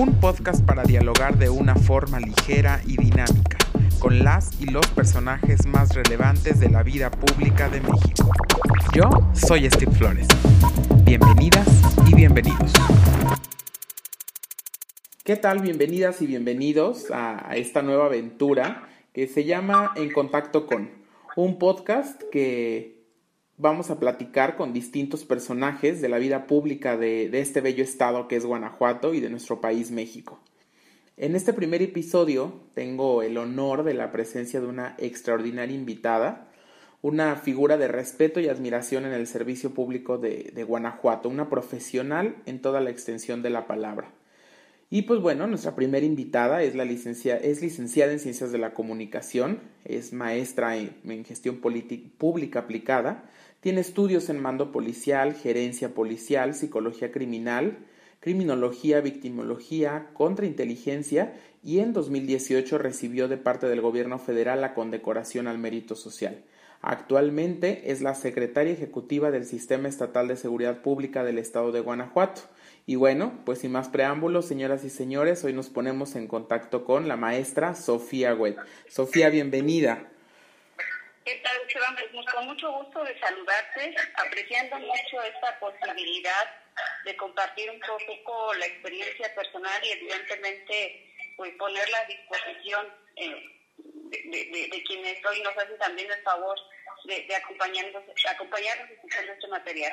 un podcast para dialogar de una forma ligera y dinámica con las y los personajes más relevantes de la vida pública de México. Yo soy Steve Flores. Bienvenidas y bienvenidos. ¿Qué tal? Bienvenidas y bienvenidos a esta nueva aventura que se llama En Contacto con, un podcast que vamos a platicar con distintos personajes de la vida pública de, este bello estado que es Guanajuato y de nuestro país México. En este primer episodio tengo el honor de la presencia de una extraordinaria invitada, una figura de respeto y admiración en el servicio público de, Guanajuato, una profesional en toda la extensión de la palabra. Y pues bueno, nuestra primera invitada es, la es licenciada en Ciencias de la Comunicación, es maestra en, en Gestión Pública Aplicada, tiene estudios en mando policial, gerencia policial, psicología criminal, criminología, victimología, contrainteligencia y en 2018 recibió de parte del gobierno federal la condecoración al mérito social. Actualmente es la secretaria ejecutiva del Sistema Estatal de Seguridad Pública del Estado de Guanajuato. Y bueno, pues sin más preámbulos, señoras y señores, hoy nos ponemos en contacto con la maestra Sofía Wet. Sofía, bienvenida. ¿Qué tal, Pues con mucho gusto de saludarte, apreciando mucho esta posibilidad de compartir un poco la experiencia personal y evidentemente pues ponerla a disposición eh, de, quienes hoy nos hacen también el favor de, acompañarnos, acompañarnos escuchando este material.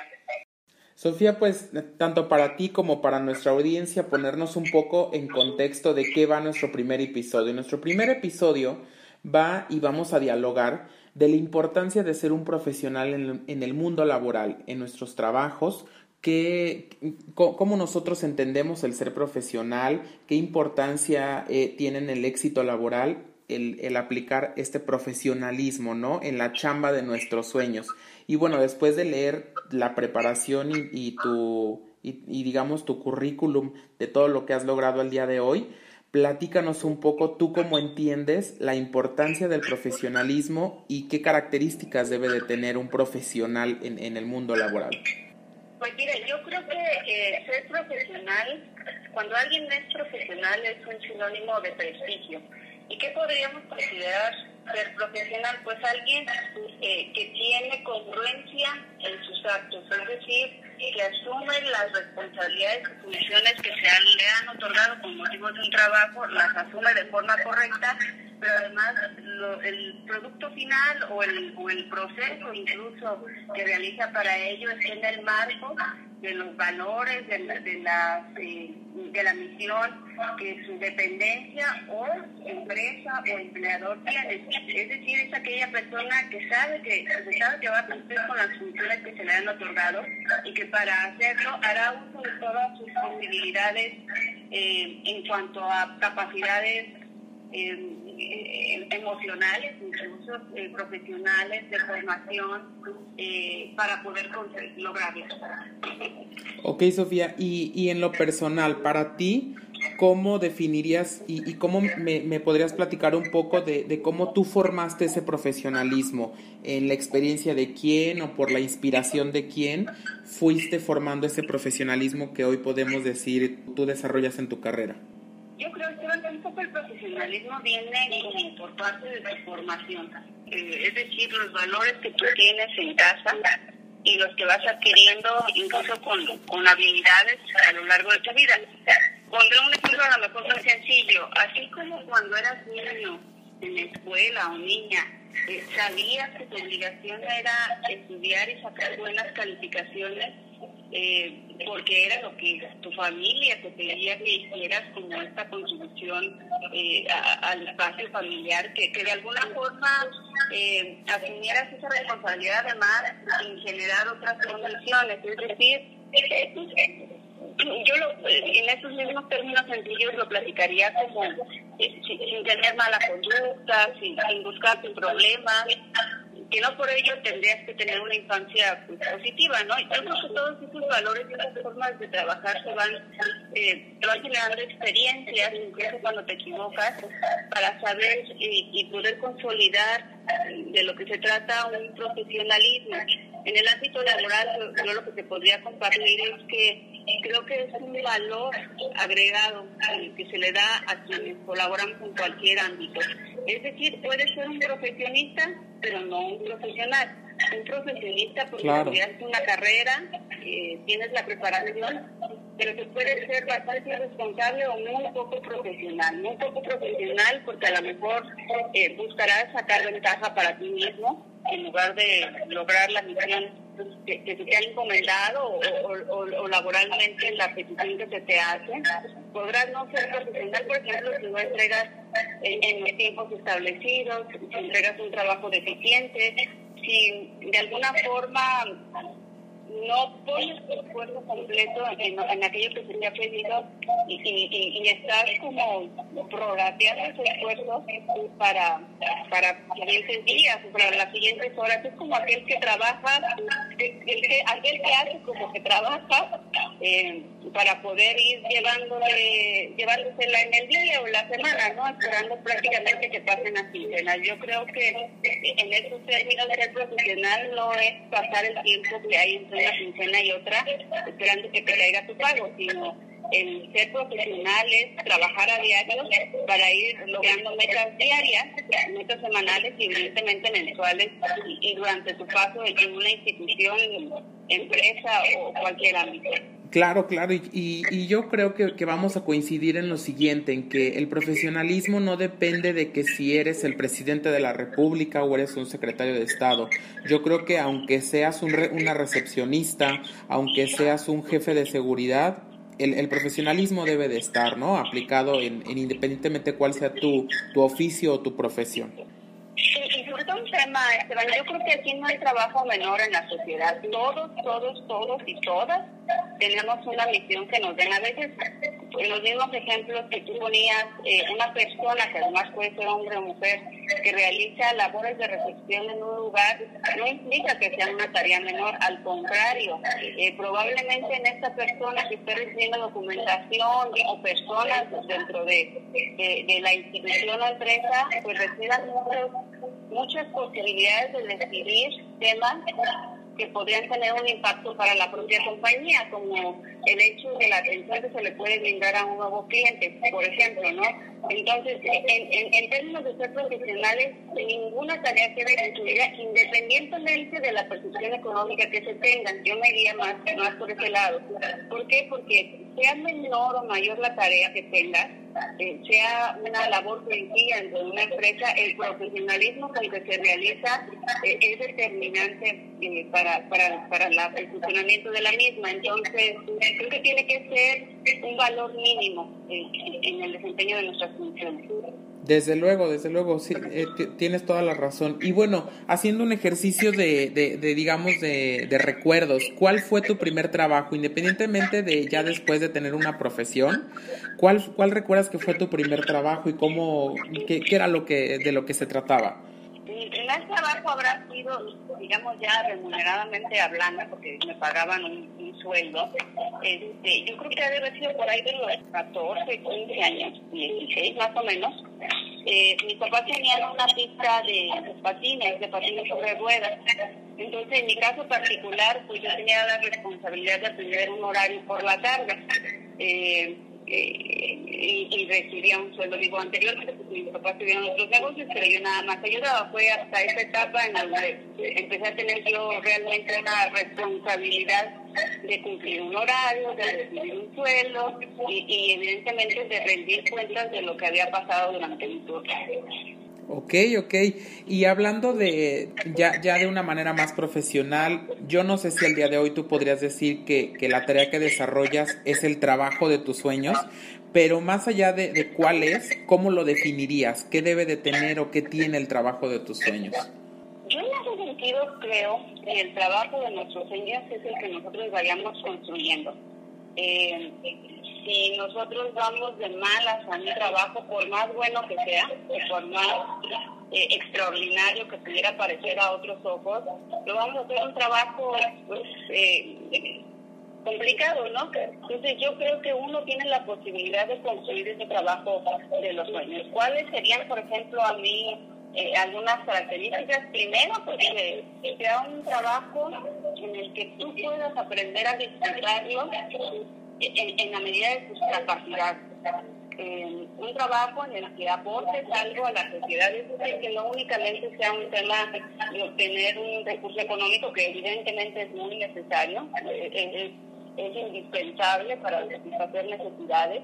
Sofía, pues tanto para ti como para nuestra audiencia ponernos un poco en contexto de qué va nuestro primer episodio. Nuestro primer episodio va y vamos a dialogar de la importancia de ser un profesional en, el mundo laboral, en nuestros trabajos, que, cómo nosotros entendemos el ser profesional, qué importancia eh, tiene en el éxito laboral el, aplicar este profesionalismo, ¿no? En la chamba de nuestros sueños. Y bueno, después de leer la preparación y, tu, y, y digamos, tu currículum de todo lo que has logrado el día de hoy, Platícanos un poco tú cómo entiendes la importancia del profesionalismo y qué características debe de tener un profesional en, en el mundo laboral. Pues mire, yo creo que eh, ser profesional, cuando alguien es profesional es un sinónimo de prestigio. ¿Y qué podríamos considerar ser profesional? Pues alguien eh, que tiene congruencia en sus actos, es decir, que asume las responsabilidades y funciones que se le han otorgado con motivo de un trabajo, las asume de forma correcta, pero además el producto final o el, o el proceso incluso que realiza para ello es en el marco de los valores de la, de la, eh, de la misión que su dependencia o empresa o empleador tiene. Es decir, es aquella persona que sabe que, sabe que va a cumplir con las funciones que se le han otorgado y que para hacerlo hará uso de todas sus posibilidades eh, en cuanto a capacidades eh, eh, emocionales, incluso eh, profesionales, de formación, eh, para poder lograrlo. Ok, Sofía, y, y en lo personal, para ti, ¿cómo definirías y, y cómo me, me, podrías platicar un poco de, cómo tú formaste ese profesionalismo? ¿En la experiencia de quién o por la inspiración de quién fuiste formando ese profesionalismo que hoy podemos decir tú desarrollas en tu carrera? Yo creo que el profesionalismo viene como por parte de tu formación, eh, es decir, los valores que tú tienes en casa y los que vas adquiriendo incluso con, con habilidades a lo largo de tu vida. Pondré un ejemplo a lo mejor muy sencillo, así como cuando eras niño en la escuela o niña, eh, sabías que tu obligación era estudiar y sacar buenas calificaciones eh, porque era lo que tu familia te pedía que hicieras como esta contribución eh, al espacio familiar, que, que de alguna forma eh, asumieras esa responsabilidad además sin generar otras condiciones, es decir, yo lo, en esos mismos términos sencillos lo platicaría como eh, sin, tener mala conducta, sin, buscar problemas, que no por ello tendrías que tener una infancia pues, positiva, ¿no? Yo creo que todos esos valores y esas formas de trabajar se van, eh, te van generando experiencias, incluso cuando te equivocas, para saber y, y poder consolidar de lo que se trata un profesionalismo. En el ámbito laboral, yo lo que te podría compartir es que creo que es un valor agregado que se le da a quienes colaboran con cualquier ámbito. Es decir, puede ser un profesionista, pero no un profesional. Un profesionista porque claro. una carrera, eh, tienes la preparación, pero que puede ser bastante irresponsable o muy poco profesional. Muy poco profesional porque a lo mejor eh, buscarás sacar ventaja para ti mismo en lugar de lograr la misión que, que te ha encomendado o, laboralmente la petición que se te hace. Podrás no ser profesional, por ejemplo, si no entregas en, en los tiempos establecidos, si entregas un trabajo deficiente, si de alguna forma no pones tu esfuerzo completo en, en, aquello que se te ha pedido y, y, estás como prorrateando tus esfuerzos para, para siguientes días o para las siguientes horas. Es como aquel que trabaja, el que, aquel que hace como que trabaja eh, para poder ir llevándole, llevándosela en el día o la semana, ¿no? Esperando prácticamente que pasen las quincenas. Yo creo que en estos términos ser profesional no es pasar el tiempo que hay entre una quincena y otra esperando que te caiga tu pago, sino el ser profesional es trabajar a diario para ir logrando metas diarias, metas semanales y evidentemente mensuales y, durante tu paso en una institución, empresa o cualquier ámbito. Claro, claro, y, y, yo creo que, que, vamos a coincidir en lo siguiente, en que el profesionalismo no depende de que si eres el presidente de la República o eres un secretario de Estado. Yo creo que aunque seas un una recepcionista, aunque seas un jefe de seguridad, el, el profesionalismo debe de estar, ¿no? Aplicado en, en independientemente cuál sea tu, tu oficio o tu profesión. Y sobre un tema, yo creo que aquí no hay trabajo menor en la sociedad. Todos, todos, todos y todas tenemos una misión que nos den. A veces, en los mismos ejemplos que tú ponías, eh, una persona, que además puede ser hombre o mujer, que realiza labores de recepción en un lugar, no implica que sea una tarea menor, al contrario, eh, probablemente en esta persona que esté recibiendo documentación o personas dentro de, de, la institución o empresa, pues reciban muchos, muchas posibilidades de decidir temas que podrían tener un impacto para la propia compañía, como el hecho de la atención que se le puede brindar a un nuevo cliente, por ejemplo, ¿no? Entonces, en, en, términos de ser profesionales, ninguna tarea queda incluida independientemente de la percepción económica que se tengan. Yo me iría más, más por ese lado. ¿Por qué? Porque sea menor o mayor la tarea que tengas, eh, sea una labor sencilla de una empresa, el profesionalismo con que se realiza eh, es determinante eh, para, para, para el funcionamiento de la misma. Entonces, creo que tiene que ser un valor mínimo en el desempeño de nuestras funciones. Desde luego, desde luego, sí, tienes toda la razón. Y bueno, haciendo un ejercicio de, de, de digamos, de, de, recuerdos, ¿cuál fue tu primer trabajo? Independientemente de ya después de tener una profesión, ¿cuál, cuál recuerdas que fue tu primer trabajo y cómo, qué, qué era lo que, de lo que se trataba? Mi primer trabajo habrá sido, digamos, ya remuneradamente hablando, porque me pagaban un, sueldo. Este, yo creo que debe haber sido por ahí de los 14, 15 años, 16 más o menos. Eh, mis papás tenían una pista de, patines, de patines sobre ruedas. Entonces, en mi caso particular, pues yo tenía la responsabilidad de atender un horario por la tarde. Eh, eh, y, recibía un sueldo. Digo, anteriormente pues, mis papás tuvieron otros negocios, pero yo nada más ayudaba. Fue hasta esa etapa en la que empecé a tener yo realmente una responsabilidad de cumplir un horario, de recibir un sueldo y, y evidentemente de rendir cuentas de lo que había pasado durante mi turno. Ok, ok. Y hablando de ya, ya de una manera más profesional, yo no sé si al día de hoy tú podrías decir que, que la tarea que desarrollas es el trabajo de tus sueños, pero más allá de, de cuál es, ¿cómo lo definirías? ¿Qué debe de tener o qué tiene el trabajo de tus sueños? Yo en ese sentido creo que el trabajo de nuestros sueños es el que nosotros vayamos construyendo. Eh, si nosotros vamos de malas a un trabajo, por más bueno que sea, o por más eh, extraordinario que pudiera parecer a otros ojos, lo vamos a hacer un trabajo pues, eh, complicado, ¿no? Entonces yo creo que uno tiene la posibilidad de construir ese trabajo de los sueños. ¿Cuáles serían, por ejemplo, a mí eh, algunas características? Primero, pues que sea un trabajo en el que tú puedas aprender a disfrutarlo en, la medida de tus capacidades. un trabajo en el que aportes algo a la sociedad, es decir, que no únicamente sea un tema de obtener un recurso económico, que evidentemente es muy necesario, eh, es indispensable para satisfacer necesidades,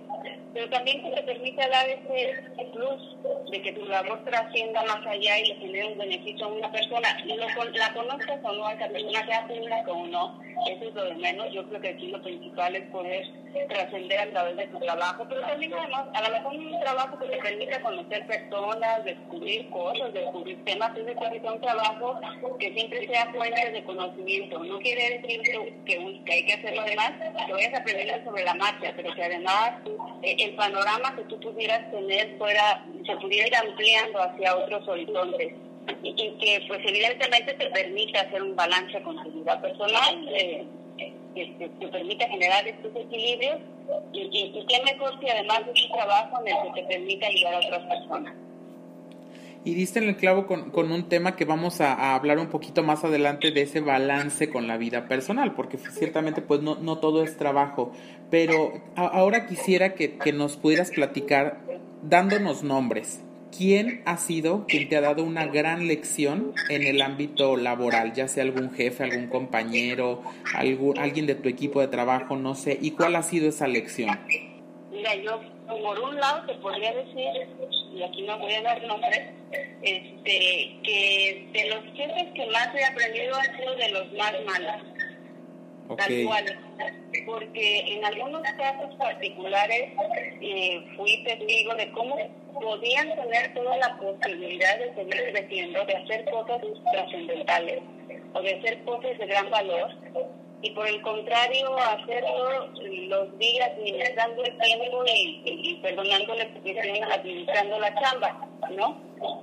pero también que te permita dar ese plus de que tu labor trascienda más allá y le genere un beneficio a una persona. Lo, la conozcas o no, esa persona sea pública o no, eso es lo de menos. Yo creo que aquí lo principal es poder trascender a través de tu trabajo, pero también además, a lo mejor un trabajo que te permita conocer personas, descubrir cosas, descubrir temas, es decir, que un trabajo que siempre sea fuente de conocimiento. No quiere decir que, que hay que hacerlo además que vayas aprendiendo sobre la marcha, pero que además eh, el panorama que tú pudieras tener fuera, se pudiera ir ampliando hacia otros horizontes y, que pues evidentemente te permita hacer un balance con tu vida personal, eh, que, te permita generar estos equilibrios y, y, y qué mejor si además de tu trabajo en el que te permita ayudar a otras personas. Y diste en el clavo con, con un tema que vamos a, hablar un poquito más adelante de ese balance con la vida personal, porque ciertamente pues no, no todo es trabajo. Pero ahora quisiera que, que nos pudieras platicar dándonos nombres. ¿Quién ha sido quien te ha dado una gran lección en el ámbito laboral, ya sea algún jefe, algún compañero, algún, alguien de tu equipo de trabajo, no sé, y cuál ha sido esa lección? Mira, yo por un lado te podría decir, y aquí no voy a dar nombres, este, que de los jefes que más he aprendido han sido de los más malos. Tal cual. Porque en algunos casos particulares eh, fui testigo de cómo podían tener toda la posibilidad de seguir creciendo, de hacer cosas trascendentales o de hacer cosas de gran valor, y por el contrario hacerlo los días administrando el tiempo y, perdonándole administrando la chamba, ¿no?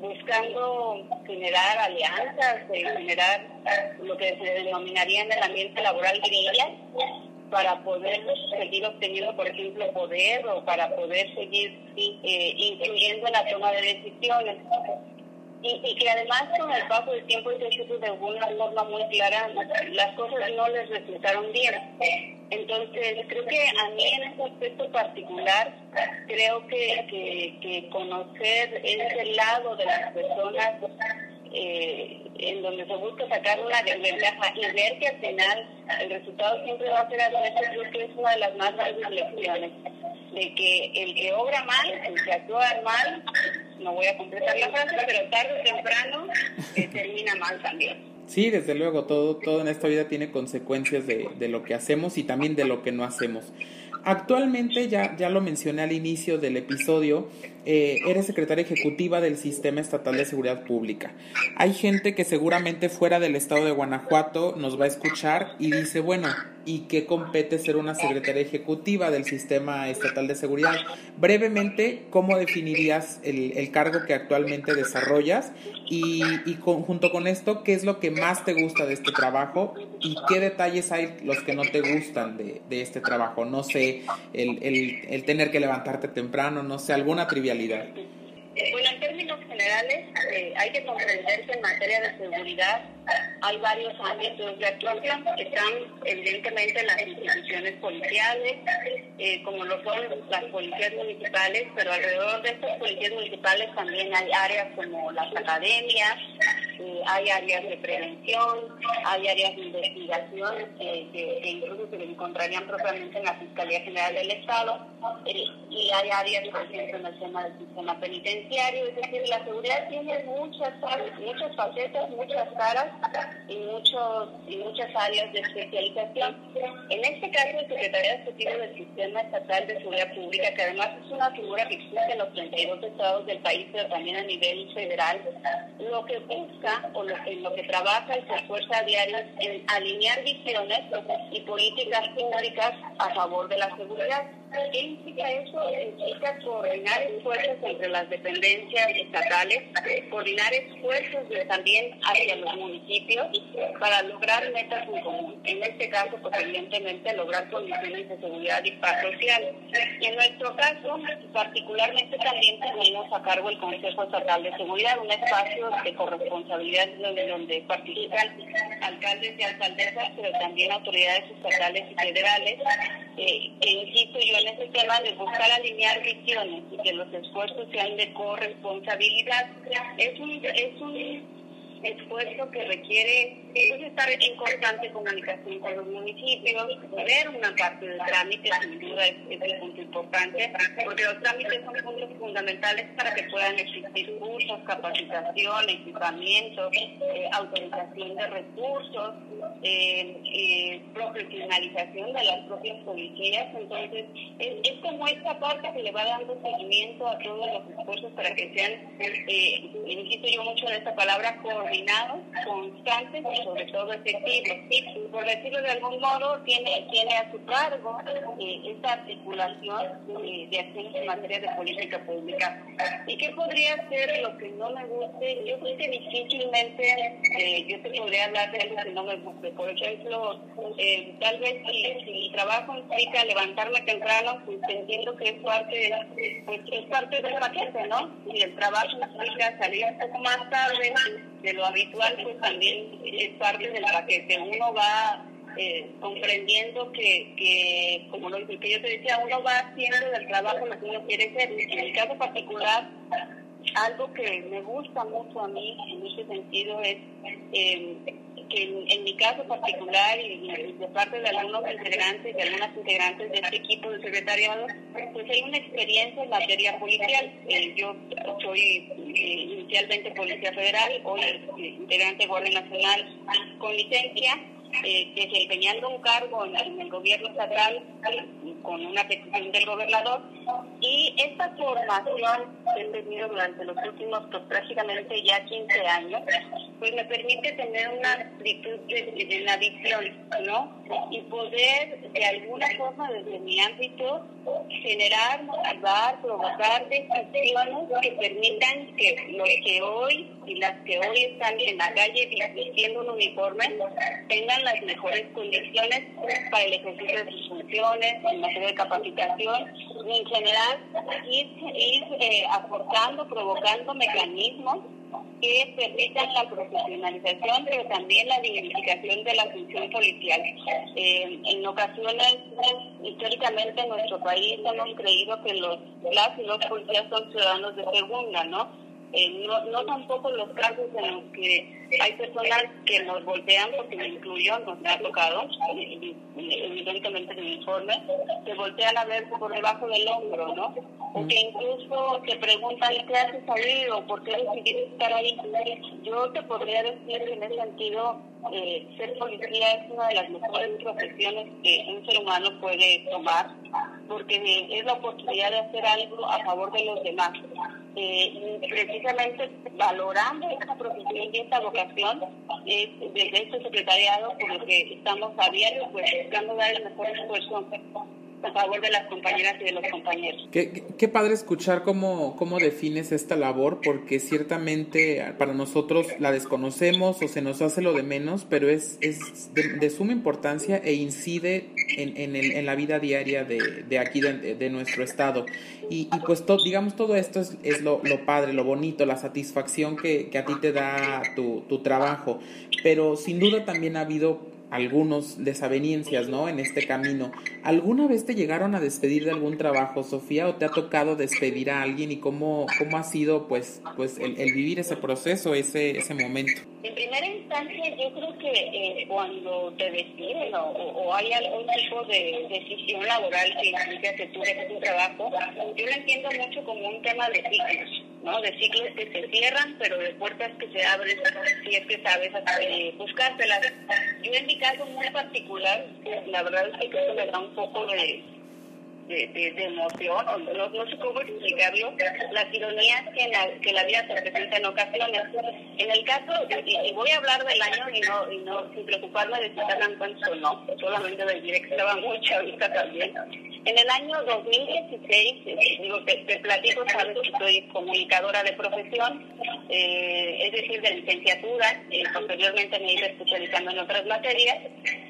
Buscando generar alianzas, eh, generar lo que se denominaría en el ambiente laboral grilla para poder seguir obteniendo, por ejemplo, poder o para poder seguir eh, incluyendo en la toma de decisiones y, que además con el paso del tiempo y de una forma muy clara las cosas no les resultaron bien. Entonces creo que a mí en ese aspecto particular creo que, que, que conocer ese lado de las personas eh, en donde se busca sacar una desventaja y ver que al final el resultado siempre va a ser adverso, creo que es una de las más grandes lecciones de que el que obra mal, el que actúa mal, no voy a completar la frase, pero tarde o temprano eh, termina mal también. Sí, desde luego, todo, todo en esta vida tiene consecuencias de, de lo que hacemos y también de lo que no hacemos. Actualmente, ya, ya lo mencioné al inicio del episodio, eh, eres secretaria ejecutiva del Sistema Estatal de Seguridad Pública. Hay gente que seguramente fuera del estado de Guanajuato nos va a escuchar y dice, bueno, ¿y qué compete ser una secretaria ejecutiva del Sistema Estatal de Seguridad? Brevemente, ¿cómo definirías el, cargo que actualmente desarrollas? Y, y junto con esto, ¿qué es lo que más te gusta de este trabajo? ¿Y qué detalles hay los que no te gustan de, de este trabajo? No sé, el, el, el tener que levantarte temprano, no sé, alguna trivialidad cordialidad bueno, en términos generales, eh, hay que comprender que en materia de seguridad hay varios ámbitos de actuación que están evidentemente en las instituciones policiales, eh, como lo son las policías municipales, pero alrededor de estas policías municipales también hay áreas como las academias, eh, hay áreas de prevención, hay áreas de investigación que, incluso se encontrarían propiamente en la Fiscalía General del Estado, y hay áreas, por ejemplo, en el tema del sistema penitenciario, es decir, la seguridad tiene muchas, muchas facetas, muchas caras y, muchos, y muchas áreas de especialización. En este caso, el Secretario Ejecutivo del Sistema Estatal de Seguridad Pública, que además es una figura que existe en los 32 estados del país, pero también a nivel federal, lo que busca o lo que, lo que trabaja y se esfuerza a diario en alinear visiones y políticas públicas a favor de la seguridad. ¿Qué implica eso? Implica coordinar esfuerzos entre las dependencias estatales, coordinar esfuerzos también hacia los municipios para lograr metas en común. En este caso, pues evidentemente lograr condiciones de seguridad y paz social. En nuestro caso, particularmente también tenemos a cargo el Consejo Estatal de Seguridad, un espacio de corresponsabilidad donde, donde participan alcaldes y alcaldesas, pero también autoridades estatales y federales. Eh, e insisto yo en ese tema de buscar alinear visiones y que los esfuerzos sean de corresponsabilidad. Es un, es un esfuerzo que requiere pues, estar en constante comunicación con los municipios, ver una parte del trámite, sin duda es, un punto importante, porque los trámites son puntos fundamentales para que puedan existir cursos, capacitación, equipamientos, eh, autorización de recursos, eh, eh, profesionalización de las propias policías. Entonces, es, es, como esta parte que le va dando seguimiento a todos los esfuerzos para que sean, eh, insisto yo mucho en esta palabra, constantes y sobre todo efectivos. Por decirlo de algún modo, tiene, tiene a su cargo eh, esta articulación eh, de acciones en materia de política pública. ¿Y qué podría ser lo que no me guste? Yo creo que difícilmente eh, yo te podría hablar de algo que no me guste. Por ejemplo, tal vez si, mi trabajo implica levantarme temprano, pues entiendo que es parte, pues, es parte del paquete, ¿no? Si el trabajo implica salir un poco más tarde, de lo habitual, pues también es parte del paquete. Uno va eh, comprendiendo que, que, como lo que yo te decía, uno va haciendo del trabajo lo que uno quiere ser. En mi caso particular, algo que me gusta mucho a mí en ese sentido es eh, que en, mi caso particular y, de parte de algunos integrantes y algunas integrantes de este equipo de secretariado, pues hay una experiencia en materia policial. Eh, yo soy eh, inicialmente Policía Federal, hoy integrante de Guardia Nacional con licencia eh, desempeñando un cargo en, el gobierno estatal con una petición del gobernador y esta formación que he tenido durante los últimos pues, prácticamente ya 15 años pues me permite tener una actitud de, la visión ¿no? y poder de alguna forma desde mi ámbito generar, motivar, provocar decisiones que permitan que los que hoy y las que hoy están en la calle vistiendo un uniforme tengan las mejores condiciones para el ejercicio de sus funciones, en materia de capacitación y en general ir, ir eh, aportando, provocando mecanismos que permitan la profesionalización, pero también la dignificación de la función policial. Eh, en ocasiones, históricamente en nuestro país hemos creído que los, las y los policías son ciudadanos de segunda, ¿no? Eh, no, no tampoco los casos en los que hay personas que nos voltean, porque me incluyo, nos ha tocado, evidentemente en el informe, se voltean a ver por debajo del hombro, ¿no? O que incluso te preguntan qué haces ahí o por qué decidiste estar ahí. Yo te podría decir que en ese sentido, eh, ser policía es una de las mejores profesiones que un ser humano puede tomar, porque es la oportunidad de hacer algo a favor de los demás. Eh, precisamente valorando esta profesión y esta vocación desde este secretariado, por lo que estamos a diario pues, buscando dar el mejor esfuerzo a favor de las compañeras y de los compañeros. Qué, qué padre escuchar cómo, cómo defines esta labor, porque ciertamente para nosotros la desconocemos o se nos hace lo de menos, pero es, es de, suma importancia e incide en, en, el, en, la vida diaria de, de aquí, de, de, nuestro estado. Y, y pues to, digamos, todo esto es, es lo, lo, padre, lo bonito, la satisfacción que, que a ti te da tu, tu trabajo, pero sin duda también ha habido algunos desavenencias, ¿no? En este camino. ¿Alguna vez te llegaron a despedir de algún trabajo, Sofía, o te ha tocado despedir a alguien y cómo, cómo ha sido, pues, pues el, vivir ese proceso, ese, ese momento? En primera instancia, yo creo que eh, cuando te despiden o, hay algún tipo de decisión laboral que implica que tú dejes tu trabajo, yo lo entiendo mucho como un tema de ciclos, ¿no? De ciclos que se cierran, pero de puertas que se abren si es que sabes eh, buscárselas. Yo en mi caso muy particular, la verdad es que eso me da un poco de de, emoción, o no, no, cómo explicarlo, las ironías que, la, que la vida se presenta en ocasiones. En el caso, y, voy a hablar del año y no, y no sin preocuparme de si están cuenta o no, solamente decir que estaba muy chavita también. En el año 2016, eh, digo, te, te, platico, sabes que soy comunicadora de profesión, eh, es decir, de licenciatura, eh, posteriormente me ido especializando en otras materias,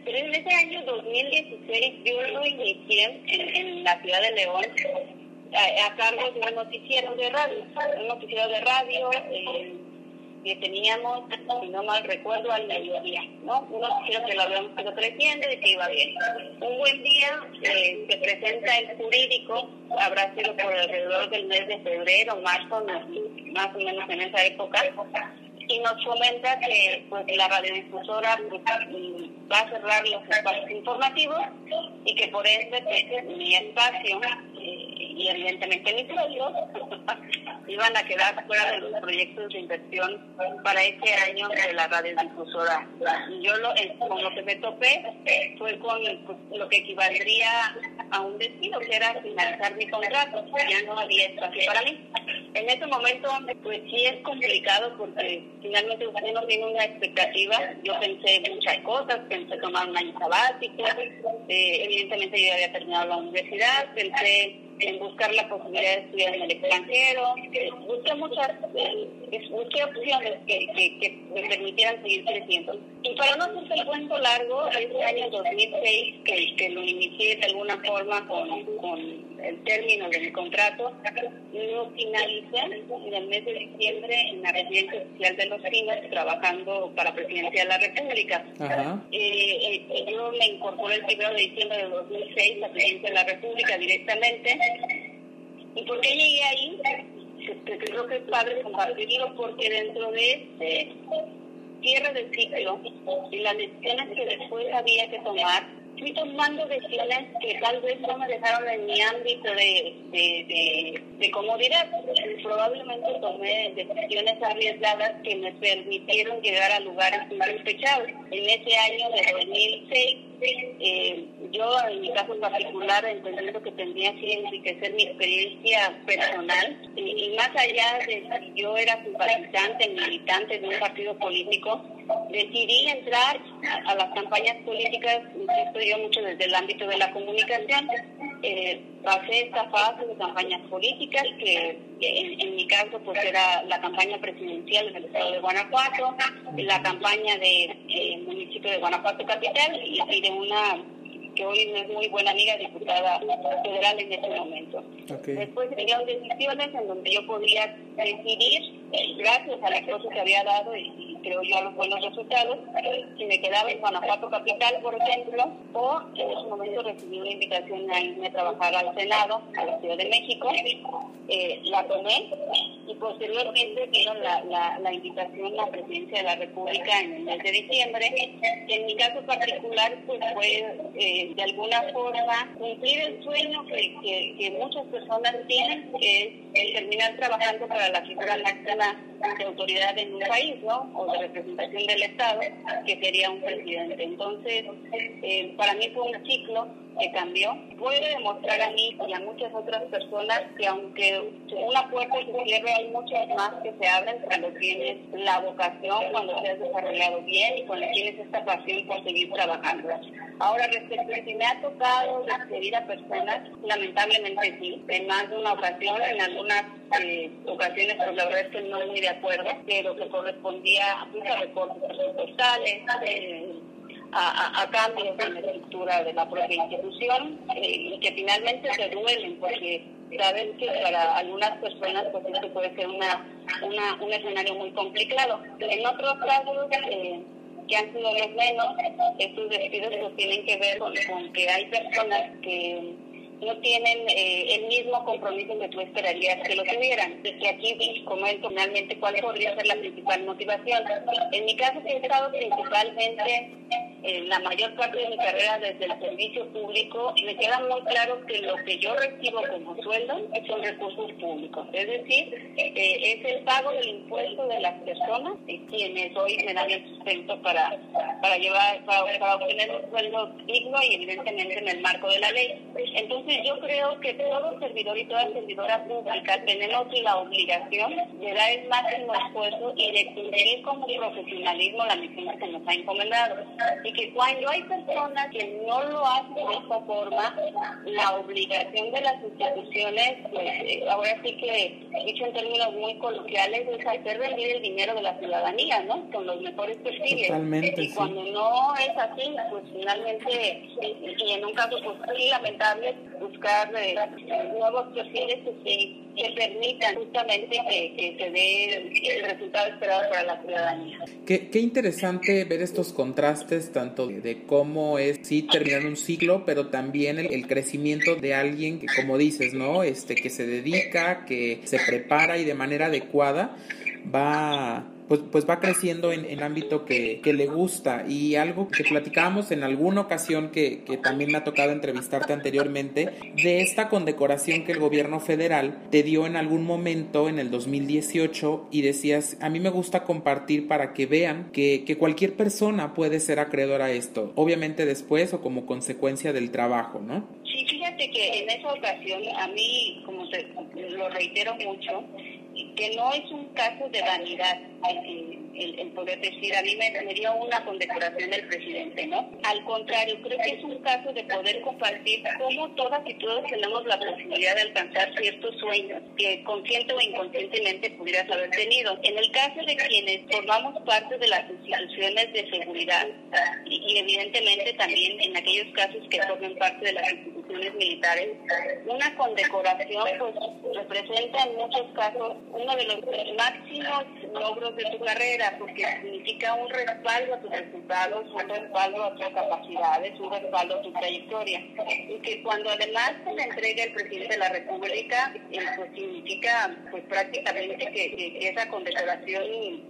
pero en ese año 2016 yo lo inicié en, la ciudad de León a, cargo de un noticiero de radio, un noticiero de radio que teníamos, si no mal recuerdo, al mediodía, ¿no? Un noticiero que lo habíamos ido creciendo y que iba bien. Un buen día eh, se presenta el jurídico, habrá sido por alrededor del mes de febrero, marzo, más o menos en esa época, y nos comenta que pues la radiodifusora pues, va a cerrar los espacios informativos y que por ende pues, mi espacio y evidentemente mis sueldos iban a quedar fuera de los proyectos de inversión para este año de la radiodifusora. Yo lo, con lo que me topé fue con lo que equivaldría a un destino, que era finalizar mi contrato, ya no había espacio para mí. En ese momento, pues sí es complicado porque finalmente usted no tiene una expectativa. Yo pensé muchas cosas, pensé tomar un año sabático, eh, evidentemente yo había terminado la universidad, pensé en buscar la posibilidad de estudiar en el extranjero, busqué muchas, eh, busqué opciones que, que, que, me permitieran seguir creciendo. Y para no hacer el cuento largo, ese año 2006, que, que lo inicié de alguna forma con, con el término de mi contrato, lo finalicé en el mes de diciembre en la residencia oficial de los Pinos, trabajando para Presidencia de la República. Eh, eh, yo me incorporé el 1 de diciembre de 2006 a Presidencia de la República directamente. ¿Y por qué llegué ahí? creo que es padre compartirlo porque dentro de este cierre del ciclo y las decisiones que después había que tomar, fui tomando decisiones que tal vez no me dejaron en mi ámbito de, de, de, comodidad. Probablemente tomé decisiones arriesgadas que me permitieron llegar a lugares insospechados. En ese año de 2006, eh, yo en mi caso particular, entendiendo que tendría que enriquecer mi experiencia personal, y, y más allá de si yo era simpatizante, militante de un partido político, decidí entrar a, las campañas políticas, insisto yo mucho desde el ámbito de la comunicación. Eh, pasé esta fase de campañas políticas, que, en, mi caso pues era la campaña presidencial en el estado de Guanajuato, la campaña del de, eh, municipio de Guanajuato Capital y, de una que hoy es muy buena amiga diputada federal en ese momento. Después vinieron decisiones en donde yo podía decidir, eh, gracias al esfuerzo que había dado y creo yo, los buenos resultados. Si me quedaba en Guanajuato Capital, por ejemplo, o en ese momento recibí una invitación a irme a trabajar al Senado, a la Ciudad de México, eh, la tomé y posteriormente vino la, la, invitación a la presidencia de la República en el mes de diciembre. En mi caso particular, pues fue eh, de alguna forma cumplir el sueño que, que, que muchas personas tienen, que es terminar trabajando para la figura máxima de autoridad en un país, ¿no? O de representación del Estado, que sería un presidente. Entonces, eh, para mí fue un ciclo que cambió. Puede demostrar a mí y a muchas otras personas que aunque una puerta se cierre, hay muchas más que se abren cuando tienes la vocación, cuando te has desarrollado bien y cuando tienes esta pasión por seguir trabajando. Ahora, respecto a si me ha tocado despedir a personas, lamentablemente sí, en más de una ocasión, en algunas eh, ocasiones, pues la verdad es que no muy de acuerdo, pero que correspondía a muchos recortes presupuestales, eh, a, a, cambios en la estructura de la propia institución eh, y que finalmente se duelen porque saben que para algunas personas pues esto puede ser una, una un escenario muy complicado. En otros casos eh, que han sido los menos, estos despidos pues tienen que ver con, con que hay personas que no tienen eh, el mismo compromiso que tú esperarías que lo tuvieran. Desde aquí comento finalmente cuál podría ser la principal motivación. En mi caso he estado principalmente en la mayor parte de mi carrera desde el servicio público y me queda muy claro que lo que yo recibo como sueldo son recursos públicos. Es decir, eh, es el pago del impuesto de las personas y quienes hoy me dan el sustento para, para, llevar, para, obtener un sueldo digno y evidentemente en el marco de la ley. Entonces, Entonces yo creo que todo servidor y toda servidora pública tenemos la obligación de dar el máximo esfuerzo y de cumplir como profesionalismo la misión que nos ha encomendado. Y que cuando hay personas que no lo hacen de esta forma, la obligación de las instituciones, pues eh, ahora sí que, dicho en términos muy coloquiales, es hacer rendir el dinero de la ciudadanía, ¿no? Con los mejores perfiles. Totalmente, y cuando no es así, pues finalmente, y en un caso pues muy lamentable, buscar eh, nuevos perfiles que, que permitan justamente que, se dé el resultado esperado para la ciudadanía. Qué, qué interesante ver estos contrastes, tanto de cómo es sí terminar un ciclo, pero también el, el, crecimiento de alguien que, como dices, ¿no? Este, que se dedica, que se prepara y de manera adecuada va pues, pues va creciendo en el ámbito que, que, le gusta y algo que platicábamos en alguna ocasión que, que, también me ha tocado entrevistarte anteriormente, de esta condecoración que el gobierno federal te dio en algún momento en el 2018 y decías, a mí me gusta compartir para que vean que, que cualquier persona puede ser acreedora a esto, obviamente después o como consecuencia del trabajo, ¿no? Sí, fíjate que en esa ocasión a mí, como te, lo reitero mucho, que no es un caso de vanidad el, el, poder decir, a mí me, dio una condecoración del presidente, ¿no? Al contrario, creo que es un caso de poder compartir cómo todas y todos tenemos la posibilidad de alcanzar ciertos sueños que consciente o inconscientemente pudieras haber tenido. En el caso de quienes formamos parte de las instituciones de seguridad y, evidentemente también en aquellos casos que formen parte de las instituciones militares, una condecoración pues representa en muchos casos uno de los máximos logros de tu carrera, porque significa un respaldo a tus resultados, un respaldo a tus capacidades, un respaldo a tu trayectoria. Y que cuando además se le entrega el presidente de la República, eh, pues significa pues prácticamente que, esa condecoración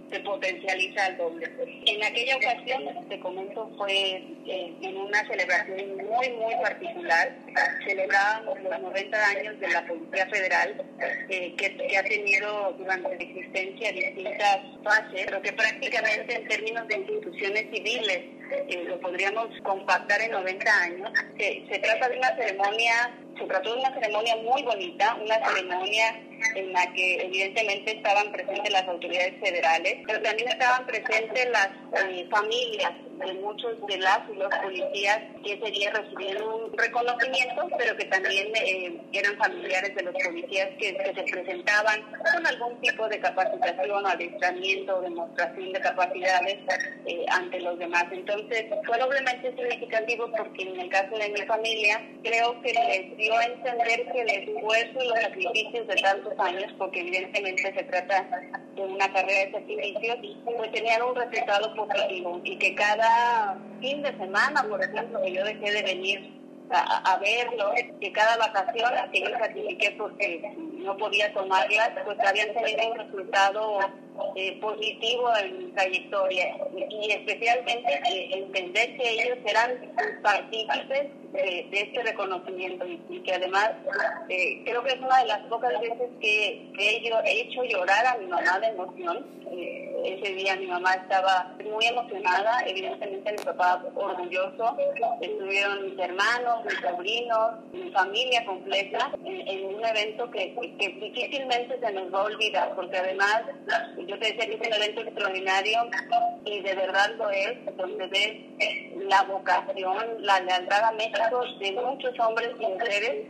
se potencializa al doble. En aquella ocasión, te comento, fue eh, en una celebración muy, muy particular. Celebrábamos los 90 años de la Policía Federal, eh, que, que ha tenido durante la existencia distintas fases, pero que prácticamente en términos de instituciones civiles eh, lo podríamos compactar en 90 años. Se, se trata de una ceremonia, se trató de una ceremonia muy bonita, una ceremonia en la que evidentemente estaban presentes las autoridades federales, pero también estaban presentes las eh, familias de muchos de las y los policías que ese día recibieron un reconocimiento, pero que también eh, eran familiares de los policías que, se presentaban con algún tipo de capacitación o adiestramiento o demostración de capacidades eh, ante los demás. Entonces, fue doblemente significativo porque en el caso de mi familia, creo que les dio a entender que el esfuerzo y los sacrificios de tantos años, porque evidentemente se trata de una carrera de sacrificios, pues tenían un resultado positivo y que cada fin de semana, por ejemplo, que yo dejé de venir a, verlo, que cada vacación que yo certifiqué porque no podía tomarlas, pues habían tenido un resultado eh, positivo en mi trayectoria y, especialmente eh, entender que ellos eran partícipes de, este reconocimiento y, que además eh, creo que es una de las pocas veces que, que he hecho llorar a mi mamá de emoción. ese día mi mamá estaba muy emocionada, evidentemente mi papá orgulloso, estuvieron mis hermanos, mis sobrinos, mi familia completa en, un evento que, que difícilmente se nos va a olvidar, porque además yo te decía que es un evento extraordinario y de verdad lo es, donde ves la vocación, la lealtad a México de muchos hombres y mujeres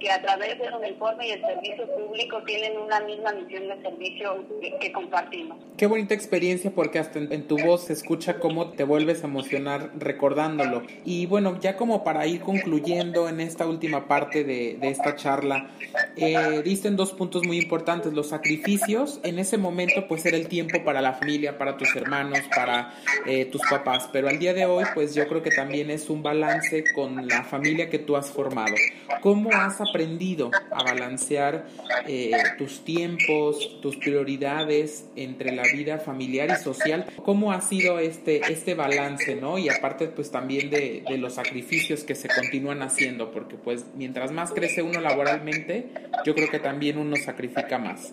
que a través del uniforme y el servicio público tienen una misma misión de servicio que, compartimos. Qué bonita experiencia porque hasta en, tu voz se escucha cómo te vuelves a emocionar recordándolo. Y bueno, ya como para ir concluyendo en esta última parte de, de esta charla, eh, diste en dos puntos muy importantes, los sacrificios, en ese momento pues era el tiempo para la familia, para tus hermanos, para eh, tus papás, pero al día de hoy pues yo creo que también es un balance con la familia que tú has formado. ¿Cómo has aprendido a balancear eh, tus tiempos, tus prioridades entre la vida familiar y social? ¿Cómo ha sido este, este balance, no? Y aparte pues también de, de los sacrificios que se continúan haciendo, porque pues mientras más crece uno laboralmente, yo creo que también uno sacrifica más.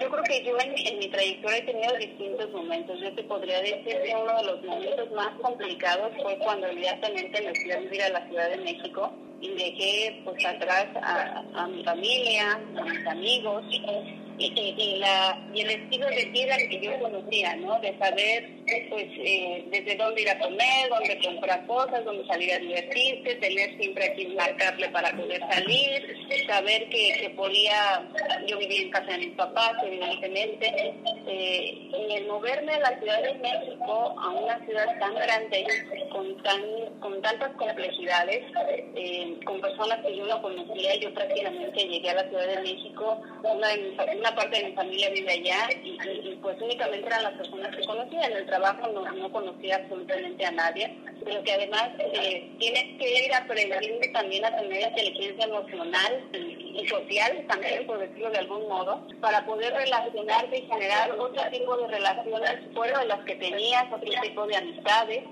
Yo creo que yo en, mi trayectoria he tenido distintos momentos. Yo te podría decir que uno de los momentos más complicados fue cuando inmediatamente me fui a vivir a la Ciudad de México y dejé pues atrás a, a mi familia, a mis amigos y, y, la, y el estilo de vida que yo conocía, ¿no? De saber, pues, eh, desde dónde ir a comer, dónde comprar cosas, dónde salir a divertirse, tener siempre aquí marcarle para poder salir, saber que, que podía, yo vivía en casa de mis papás, evidentemente, eh, y el moverme a la Ciudad de México, a una ciudad tan grande, con, tan, con tantas complejidades, eh, con personas que yo no conocía, yo prácticamente llegué a la Ciudad de México, una de mis una parte de mi familia vive allá y, pues únicamente eran las personas que conocía. En el trabajo no, no conocía absolutamente a nadie, pero que además eh, tienes que ir aprendiendo también a tener inteligencia emocional y social, también por decirlo de algún modo, para poder relacionarte y generar otro tipo de relaciones fuera de las que tenías, otro tipo de amistades,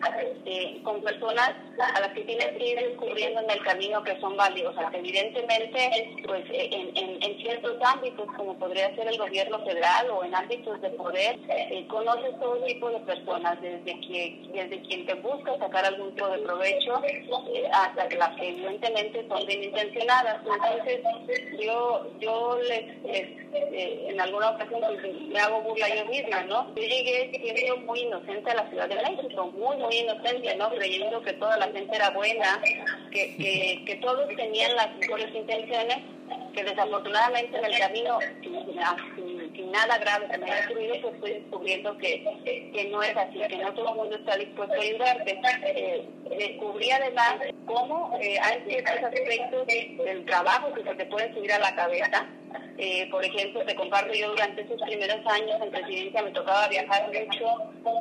eh, con personas a las que tienes que ir descubriendo en el camino que son valiosas. Evidentemente, pues en, en, en ciertos ámbitos, como podría ser el gobierno federal o en ámbitos de poder, eh, conoces todo tipo de personas, desde, que, desde quien te busca sacar algún tipo de provecho eh, hasta las que evidentemente son bien intencionadas. Entonces, yo, yo les, eh, en alguna ocasión pues, me hago burla yo misma, ¿no? Yo llegué siendo muy inocente a la Ciudad de México, muy, muy inocente, ¿no? Creyendo que toda la gente era buena, que, que, que todos tenían las mejores intenciones que desafortunadamente en el camino, sin, nada grave que me haya subido, pues estoy descubriendo que, que no es así, que no todo el mundo está dispuesto a ayudarte. Eh, descubrí además cómo eh, hay ciertos aspectos del trabajo que se te puede subir a la cabeza eh, por ejemplo, te comparto yo durante esos primeros años en presidencia me tocaba viajar mucho,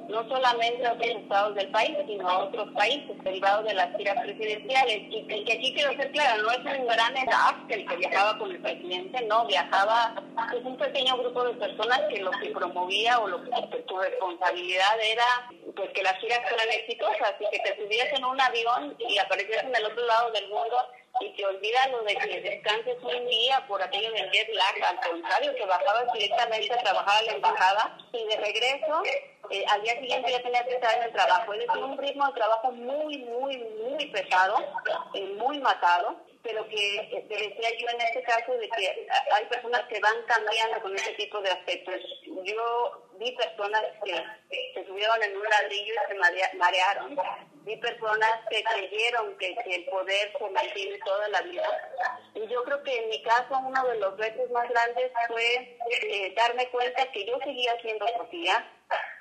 no solamente a otros estados del país, sino a otros países derivados de las giras presidenciales. Y, que aquí quiero ser clara, no es un gran staff el que viajaba con el presidente, no, viajaba pues, un pequeño grupo de personas que lo que promovía o lo que tu responsabilidad era pues que las giras fueran exitosas y que te subías en un avión y aparecías en el otro lado del mundo y te olvidas lo de que descanses un día por aquello del jet lag, al contrario, que bajabas directamente a trabajar a la embajada y de regreso eh, al día siguiente ya tenías que estar en el trabajo. Es decir, un ritmo de trabajo muy, muy, muy pesado, eh, muy matado pero que eh, te decía yo en este caso de que hay personas que van cambiando con ese tipo de aspectos. Yo vi personas que se subieron en un ladrillo y se marearon. Vi personas que creyeron que, el poder se mantiene toda la vida. Y yo creo que en mi caso uno de los retos más grandes fue eh, darme cuenta que yo seguía siendo Sofía,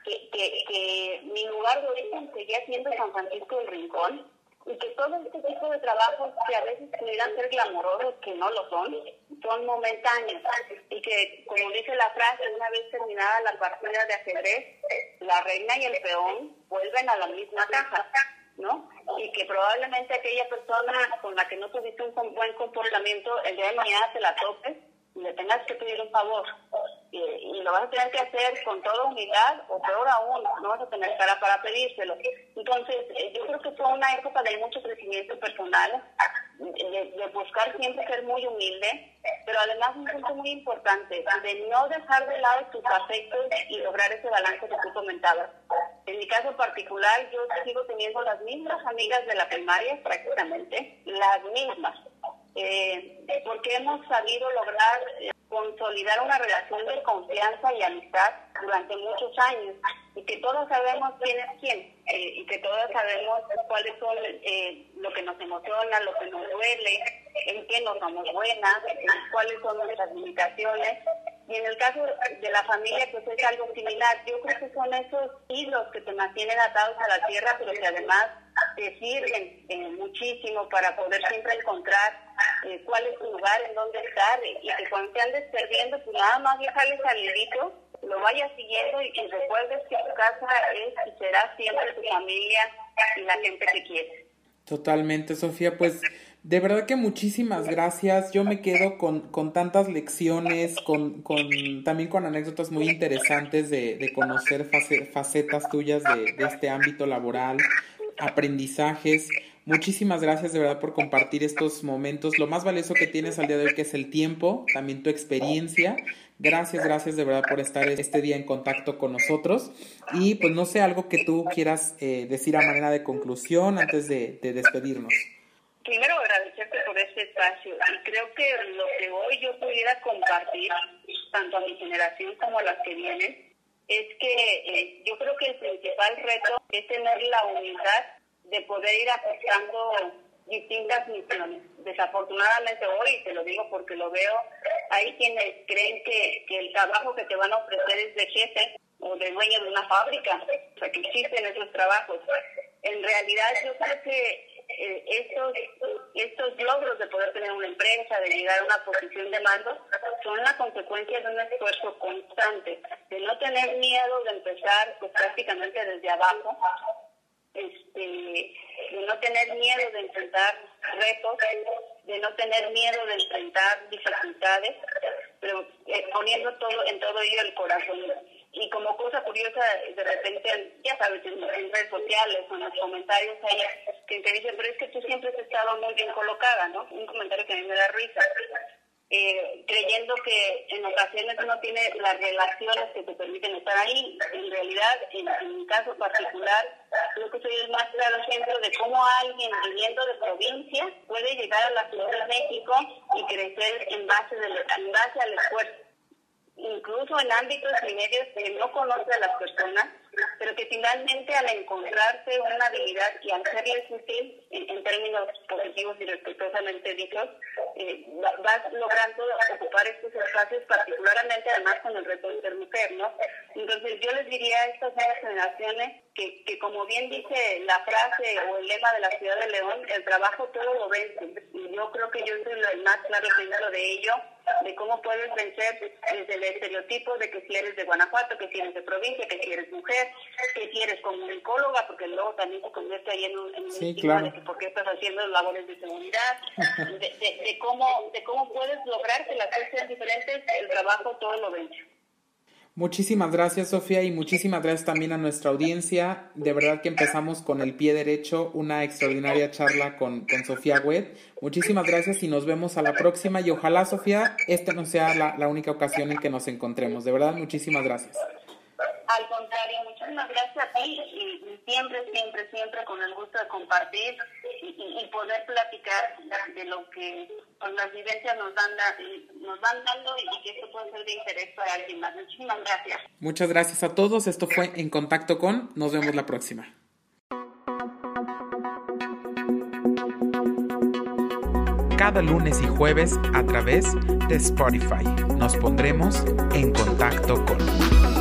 que, que, que mi lugar de origen seguía siendo San Francisco del Rincón y que todo este tipo de trabajos que a veces pudieran ser glamorosos, que no lo son, son momentáneos y que, como dice la frase, una vez terminada la partida de ajedrez, la reina y el peón vuelven a la misma caja. ¿no? Y que probablemente aquella persona con la que no tuviste un buen comportamiento, el día de mañana te la topes le tengas que pedir un favor y, lo vas a tener que hacer con toda humildad o peor aún, no vas a tener cara para pedírselo. Entonces, eh, yo creo que fue una época de mucho crecimiento personal, de, buscar siempre ser muy humilde, pero además un punto muy importante, de no dejar de lado tus afectos y lograr ese balance que tú comentabas. En mi caso particular, yo sigo teniendo las mismas amigas de la primaria prácticamente, las mismas. Eh, porque hemos sabido lograr eh, consolidar una relación de confianza y amistad durante muchos años y que todos sabemos quién es quién eh, y que todos sabemos cuáles son eh, lo que nos emociona, lo que nos duele, en qué nos somos buenas, cuáles son nuestras limitaciones. Y en el caso de la familia, pues es algo similar. Yo creo que son esos hilos que te mantienen atados a la tierra, pero que además te sirven eh, muchísimo para poder siempre encontrar eh, cuál es tu lugar, en dónde estar, y que cuando te andes perdiendo, pues nada más dejarles al hilito, lo vayas siguiendo y, recuerdes que tu casa es y será siempre tu familia y la gente que quieres. Totalmente, Sofía, pues de verdad que muchísimas gracias. Yo me quedo con, con tantas lecciones, con, con, también con anécdotas muy interesantes de, de conocer facetas tuyas de, este ámbito laboral, aprendizajes. Muchísimas gracias de verdad por compartir estos momentos. Lo más valioso que tienes al día de hoy que es el tiempo, también tu experiencia. Gracias, gracias de verdad por estar este día en contacto con nosotros. Y pues no sé, algo que tú quieras eh, decir a manera de conclusión antes de, despedirnos. Primero agradecerte por este espacio y creo que lo que hoy yo pudiera compartir, tanto a mi generación como a las que vienen, es que eh, yo creo que el principal reto es tener la humildad de poder ir aportando distintas misiones. Desafortunadamente hoy, te lo digo porque lo veo, hay quienes creen que, que el trabajo que te van a ofrecer es de jefe o de dueño de una fábrica, o sea, que existen esos trabajos. En realidad yo creo que eh, estos, estos logros de poder tener una empresa, de llegar a una posición de mando, son la consecuencia de un esfuerzo constante, de no tener miedo de empezar pues, prácticamente desde abajo, este, de no tener miedo de enfrentar retos, de no tener miedo de enfrentar dificultades, pero eh, poniendo todo en todo ello el corazón y como cosa curiosa, de repente, ya sabes, en, redes sociales o en los comentarios hay que te dicen, pero es que tú siempre has estado muy bien colocada, ¿no? Un comentario que a mí me da risa. Eh, creyendo que en ocasiones uno tiene las relaciones que te permiten estar ahí. En realidad, en, mi caso particular, creo que soy el más claro ejemplo de cómo alguien viviendo de provincia puede llegar a la Ciudad de México y crecer en base, de, en base al esfuerzo incluso en ámbitos y medios que no conoce a las personas, pero que finalmente al encontrarse una habilidad y al serles útil en, términos positivos y respetuosamente dichos, eh, vas logrando ocupar estos espacios, particularmente además con el reto de ser mujer, ¿no? Entonces yo les diría a estas nuevas generaciones que, que como bien dice la frase o el lema de la ciudad de León, el trabajo todo lo vence. Y yo creo que yo soy el más claro ejemplo de ello de cómo puedes vencer desde el estereotipo de que si eres de Guanajuato, que si eres de provincia, que si eres mujer, que si eres comunicóloga, porque luego también se convierte ahí en un, en sí, de que por qué estás haciendo labores de seguridad, de, de, cómo, de cómo puedes lograr que las cosas sean diferentes, el trabajo todo lo vence. Muchísimas gracias, Sofía, y muchísimas gracias también a nuestra audiencia. De verdad que empezamos con el pie derecho, una extraordinaria charla con, con Sofía Wed. Muchísimas gracias y nos vemos a la próxima. Y ojalá, Sofía, esta no sea la, la única ocasión en que nos encontremos. De verdad, muchísimas gracias. Al contrario, muchísimas gracias a ti y, siempre, siempre, siempre con el gusto de compartir y, poder platicar de lo que pues, las vivencias nos, dan, nos van dando y que esto puede ser de interés para alguien más. Muchísimas gracias. Muchas gracias a todos. Esto fue En Contacto con. Nos vemos la próxima. Cada lunes y jueves a través de Spotify nos pondremos en contacto con.